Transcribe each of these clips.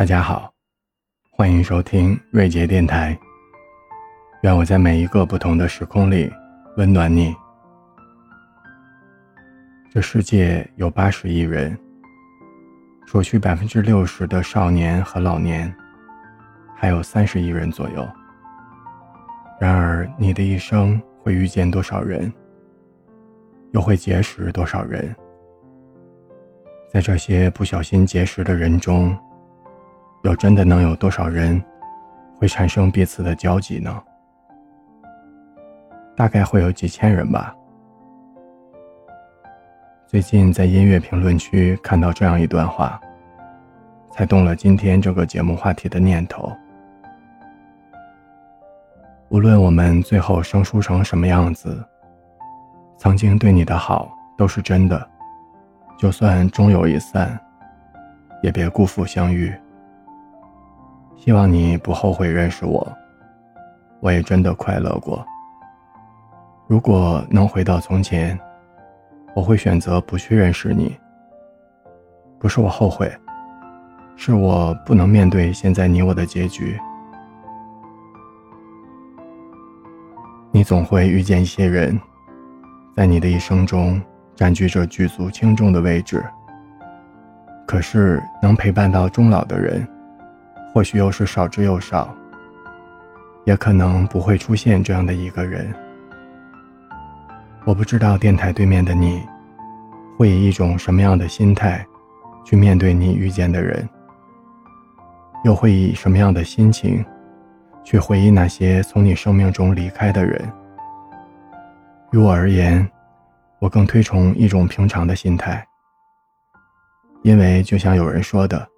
大家好，欢迎收听瑞杰电台。愿我在每一个不同的时空里温暖你。这世界有八十亿人，除去百分之六十的少年和老年，还有三十亿人左右。然而，你的一生会遇见多少人，又会结识多少人？在这些不小心结识的人中，又真的能有多少人会产生彼此的交集呢？大概会有几千人吧。最近在音乐评论区看到这样一段话，才动了今天这个节目话题的念头。无论我们最后生疏成什么样子，曾经对你的好都是真的，就算终有一散，也别辜负相遇。希望你不后悔认识我，我也真的快乐过。如果能回到从前，我会选择不去认识你。不是我后悔，是我不能面对现在你我的结局。你总会遇见一些人，在你的一生中占据着举足轻重的位置。可是能陪伴到终老的人。或许又是少之又少，也可能不会出现这样的一个人。我不知道电台对面的你，会以一种什么样的心态，去面对你遇见的人，又会以什么样的心情，去回忆那些从你生命中离开的人。于我而言，我更推崇一种平常的心态，因为就像有人说的。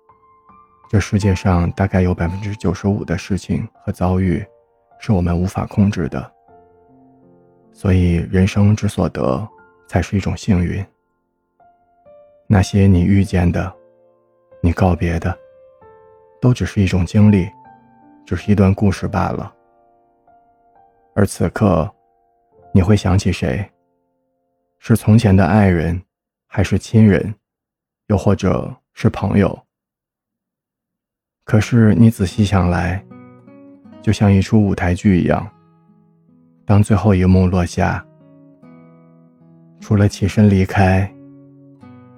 这世界上大概有百分之九十五的事情和遭遇，是我们无法控制的。所以，人生之所得，才是一种幸运。那些你遇见的，你告别的，都只是一种经历，只是一段故事罢了。而此刻，你会想起谁？是从前的爱人，还是亲人，又或者是朋友？可是你仔细想来，就像一出舞台剧一样。当最后一幕落下，除了起身离开，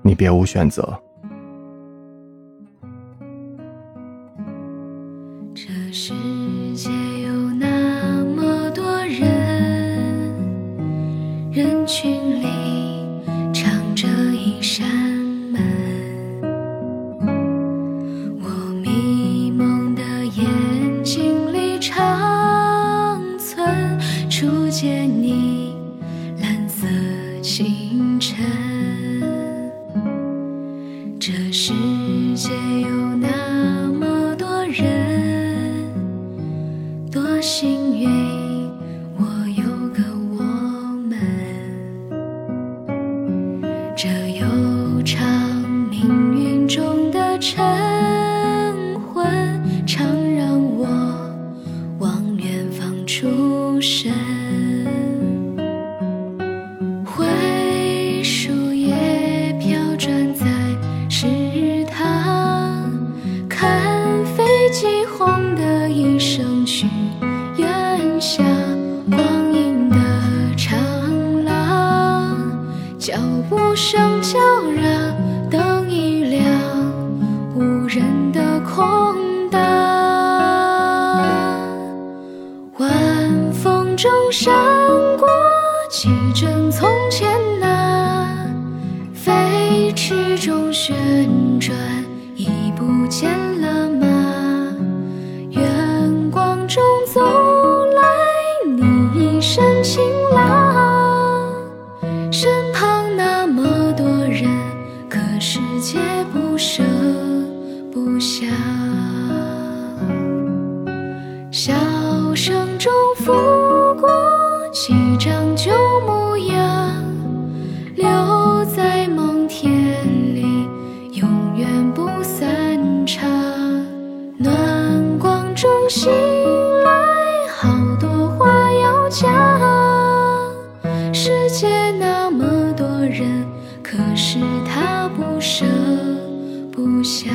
你别无选择。这世界有那么多人，人群了清晨这世界有那么多人多幸运我有个我们。这悠长命运中的晨灰树叶飘转在池塘看飞机轰的一声去远乡光阴的长廊脚步声悄然灯一亮无人的空荡晚风中闪过几帧旋转，已不见了吗？远光中走来你一身晴朗，身旁那么多人，可世界不舍不响，笑声中拂过几张旧全部散场，暖光中醒来，好多话要讲。世界那么多人，可是他不舍。不响。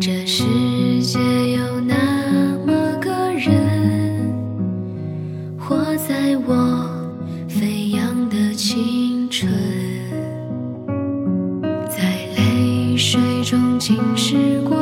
这世界有。湿过的长